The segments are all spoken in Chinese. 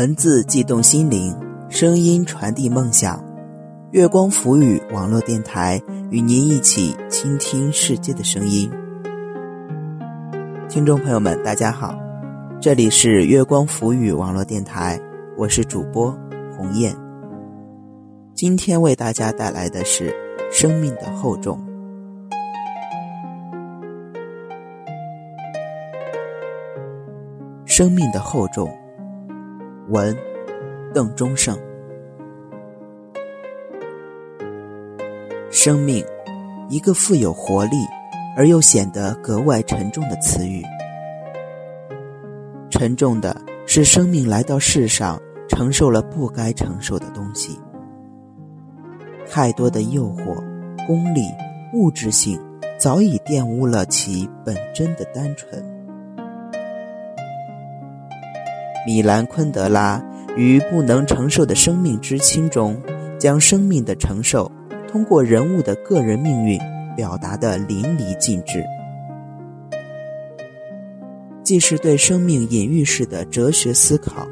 文字悸动心灵，声音传递梦想。月光浮语网络电台与您一起倾听世界的声音。听众朋友们，大家好，这里是月光浮语网络电台，我是主播鸿雁。今天为大家带来的是生命的厚重。生命的厚重。文，邓中胜。生命，一个富有活力而又显得格外沉重的词语。沉重的是，生命来到世上，承受了不该承受的东西。太多的诱惑、功利、物质性，早已玷污了其本真的单纯。米兰昆德拉于《不能承受的生命之轻》中，将生命的承受通过人物的个人命运表达的淋漓尽致，既是对生命隐喻式的哲学思考，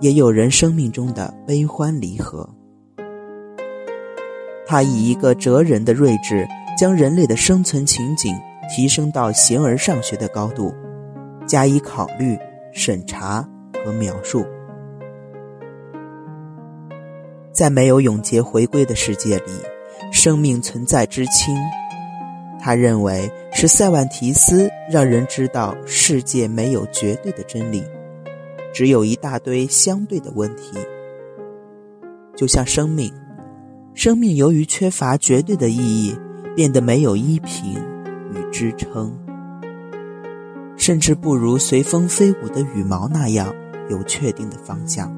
也有人生命中的悲欢离合。他以一个哲人的睿智，将人类的生存情景提升到形而上学的高度，加以考虑、审查。和描述，在没有永劫回归的世界里，生命存在之轻。他认为是塞万提斯让人知道世界没有绝对的真理，只有一大堆相对的问题。就像生命，生命由于缺乏绝对的意义，变得没有依凭与支撑，甚至不如随风飞舞的羽毛那样。有确定的方向。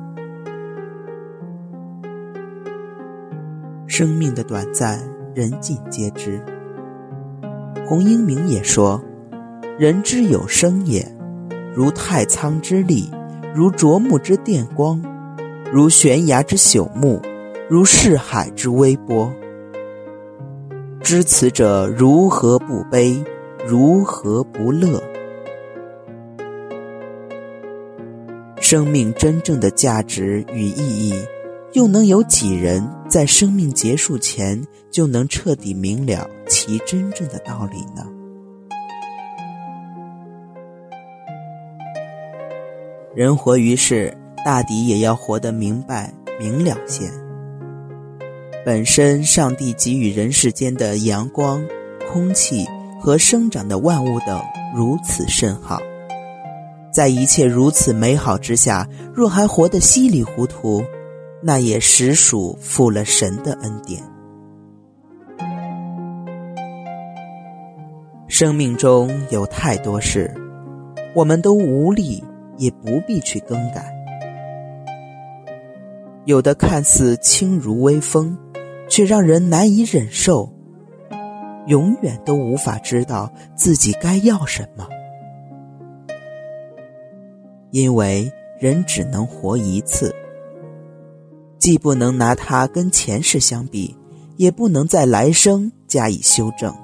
生命的短暂，人尽皆知。洪英明也说：“人之有生也，如太仓之力，如啄木之电光，如悬崖之朽木，如逝海之微波。知此者如何不悲？如何不乐？”生命真正的价值与意义，又能有几人在生命结束前就能彻底明了其真正的道理呢？人活于世，大抵也要活得明白明了些。本身，上帝给予人世间的阳光、空气和生长的万物等如此甚好。在一切如此美好之下，若还活得稀里糊涂，那也实属负了神的恩典。生命中有太多事，我们都无力，也不必去更改。有的看似轻如微风，却让人难以忍受。永远都无法知道自己该要什么。因为人只能活一次，既不能拿它跟前世相比，也不能在来生加以修正。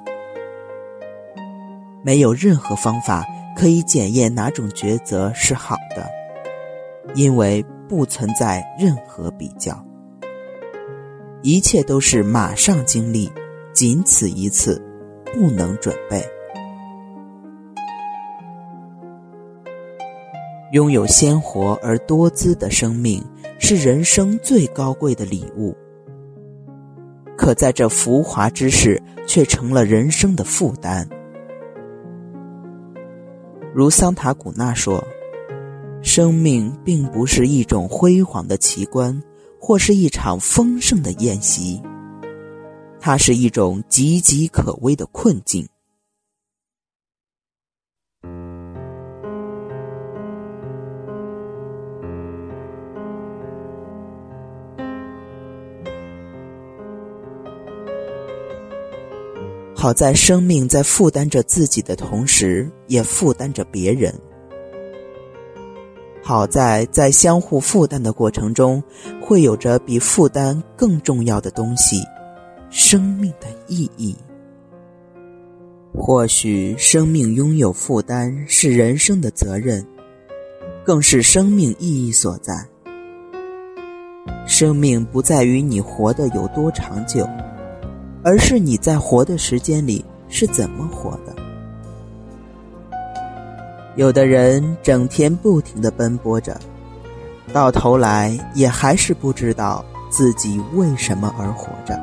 没有任何方法可以检验哪种抉择是好的，因为不存在任何比较，一切都是马上经历，仅此一次，不能准备。拥有鲜活而多姿的生命是人生最高贵的礼物，可在这浮华之世，却成了人生的负担。如桑塔古纳说：“生命并不是一种辉煌的奇观，或是一场丰盛的宴席，它是一种岌岌可危的困境。”好在生命在负担着自己的同时，也负担着别人。好在在相互负担的过程中，会有着比负担更重要的东西——生命的意义。或许生命拥有负担是人生的责任，更是生命意义所在。生命不在于你活得有多长久，而是你在活的时间里是怎么活的。有的人整天不停的奔波着，到头来也还是不知道自己为什么而活着。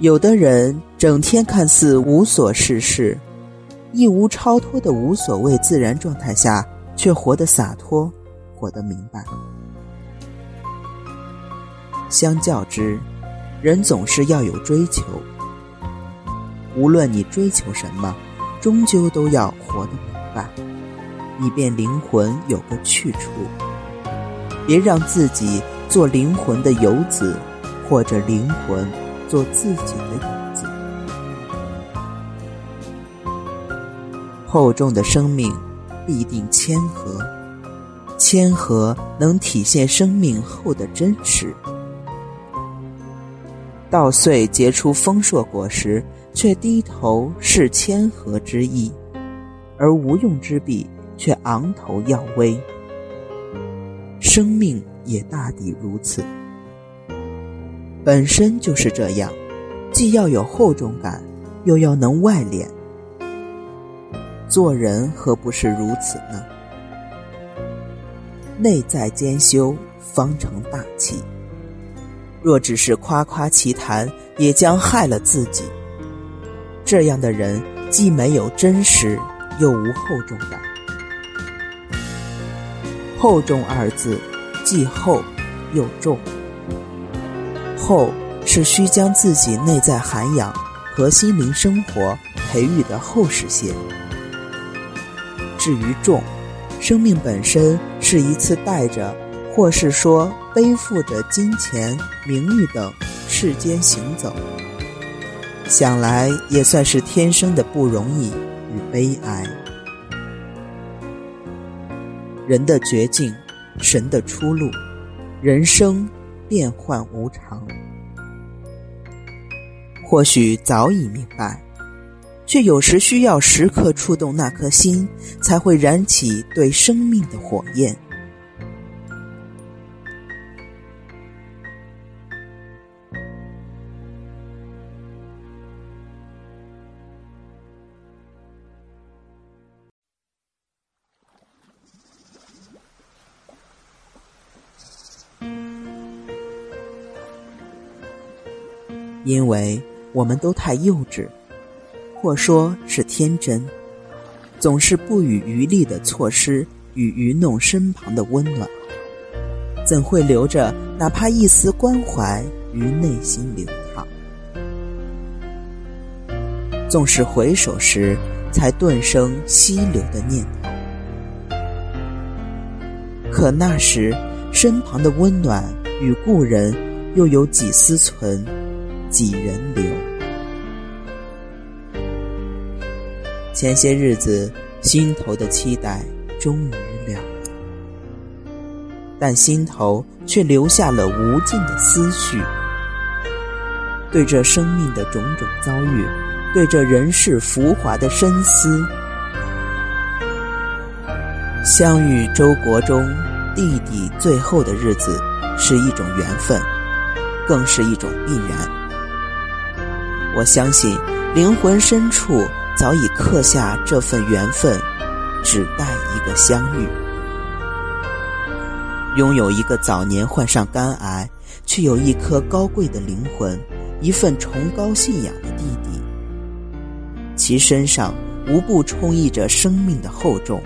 有的人整天看似无所事事，一无超脱的无所谓自然状态下，却活得洒脱，活得明白。相较之，人总是要有追求。无论你追求什么，终究都要活得明白，以便灵魂有个去处。别让自己做灵魂的游子，或者灵魂做自己的影子。厚重的生命必定谦和，谦和能体现生命后的真实。稻穗结出丰硕果实，却低头是谦和之意；而无用之笔，却昂头耀威。生命也大抵如此，本身就是这样，既要有厚重感，又要能外敛。做人何不是如此呢？内在兼修，方成大器。若只是夸夸其谈，也将害了自己。这样的人既没有真实，又无厚重感。厚重二字，既厚又重。厚是需将自己内在涵养和心灵生活培育的厚实些。至于重，生命本身是一次带着。或是说背负着金钱、名誉等世间行走，想来也算是天生的不容易与悲哀。人的绝境，神的出路，人生变幻无常。或许早已明白，却有时需要时刻触动那颗心，才会燃起对生命的火焰。因为我们都太幼稚，或说是天真，总是不遗余力的错失与愚弄身旁的温暖，怎会留着哪怕一丝关怀于内心流淌？纵使回首时，才顿生溪流的念头，可那时身旁的温暖与故人又有几丝存？几人留？前些日子心头的期待终于了，但心头却留下了无尽的思绪。对这生命的种种遭遇，对这人世浮华的深思，相遇周国中弟弟最后的日子，是一种缘分，更是一种必然。我相信，灵魂深处早已刻下这份缘分，只待一个相遇。拥有一个早年患上肝癌，却有一颗高贵的灵魂，一份崇高信仰的弟弟，其身上无不充溢着生命的厚重。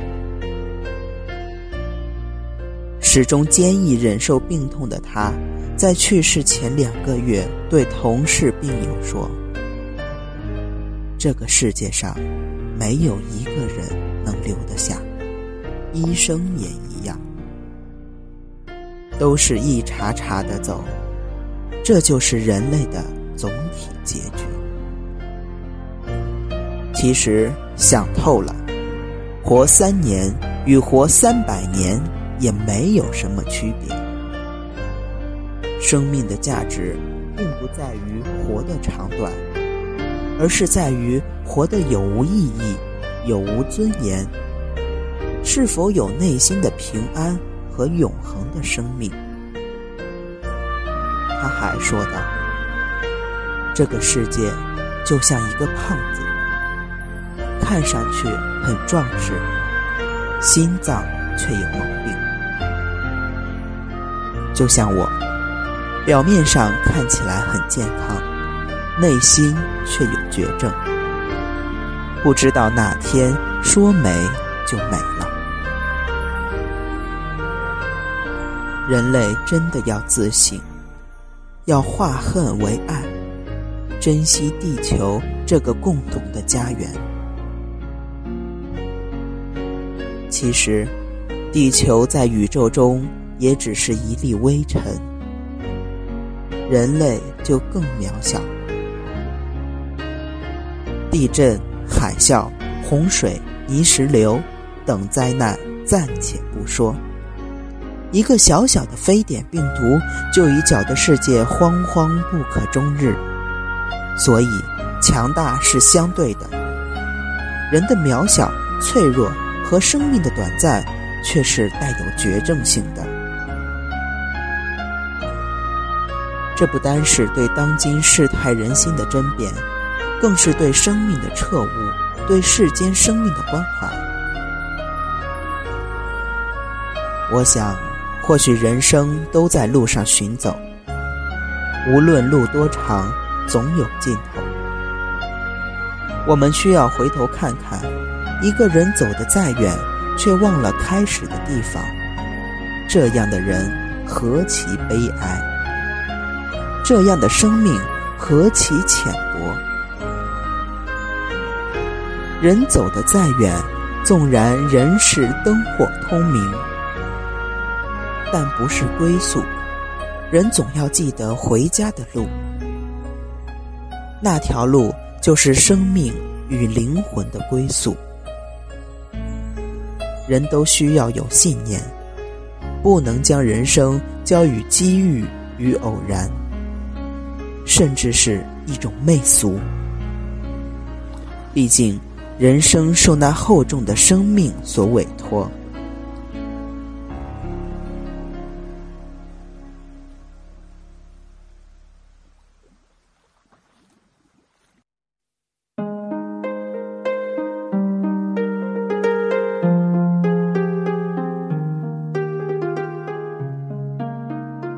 始终坚毅忍受病痛的他，在去世前两个月，对同事病友说。这个世界上，没有一个人能留得下，医生也一样，都是一茬茬的走，这就是人类的总体结局。其实想透了，活三年与活三百年也没有什么区别。生命的价值，并不在于活的长短。而是在于活得有无意义，有无尊严，是否有内心的平安和永恒的生命。他还说道：“这个世界就像一个胖子，看上去很壮实，心脏却有毛病。就像我，表面上看起来很健康，内心却有绝症。不知道哪天说没就没了。人类真的要自省。”要化恨为爱，珍惜地球这个共同的家园。其实，地球在宇宙中也只是一粒微尘，人类就更渺小。地震、海啸、洪水、泥石流等灾难暂且不说。一个小小的非典病毒，就已搅得世界惶惶不可终日。所以，强大是相对的，人的渺小、脆弱和生命的短暂，却是带有绝症性的。这不单是对当今世态人心的争辩，更是对生命的彻悟，对世间生命的关怀。我想。或许人生都在路上行走，无论路多长，总有尽头。我们需要回头看看，一个人走得再远，却忘了开始的地方，这样的人何其悲哀！这样的生命何其浅薄！人走得再远，纵然人世灯火通明。但不是归宿，人总要记得回家的路。那条路就是生命与灵魂的归宿。人都需要有信念，不能将人生交予机遇与偶然，甚至是一种媚俗。毕竟，人生受那厚重的生命所委托。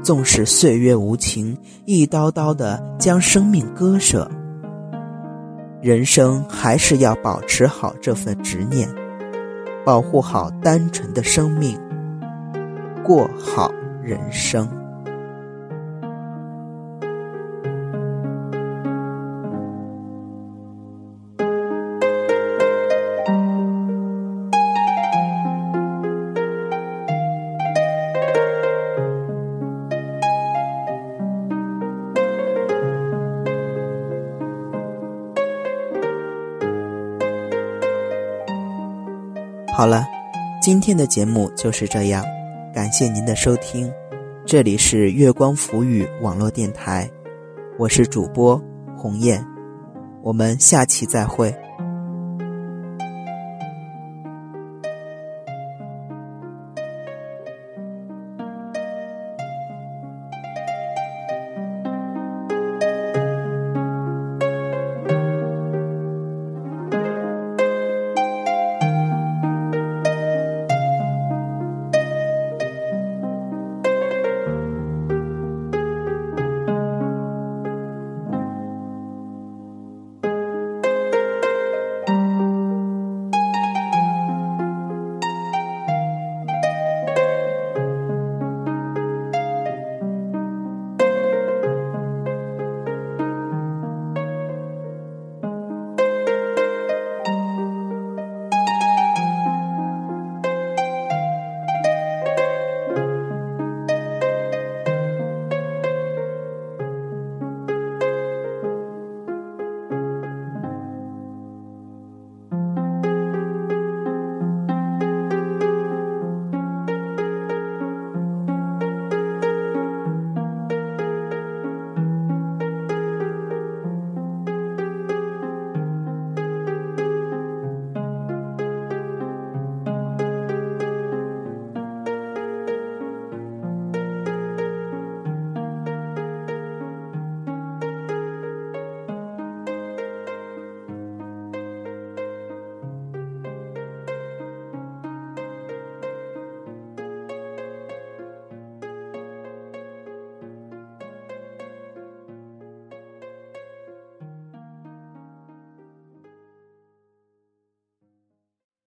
纵使岁月无情，一刀刀的将生命割舍，人生还是要保持好这份执念，保护好单纯的生命，过好人生。好了，今天的节目就是这样，感谢您的收听，这里是月光浮语网络电台，我是主播鸿雁，我们下期再会。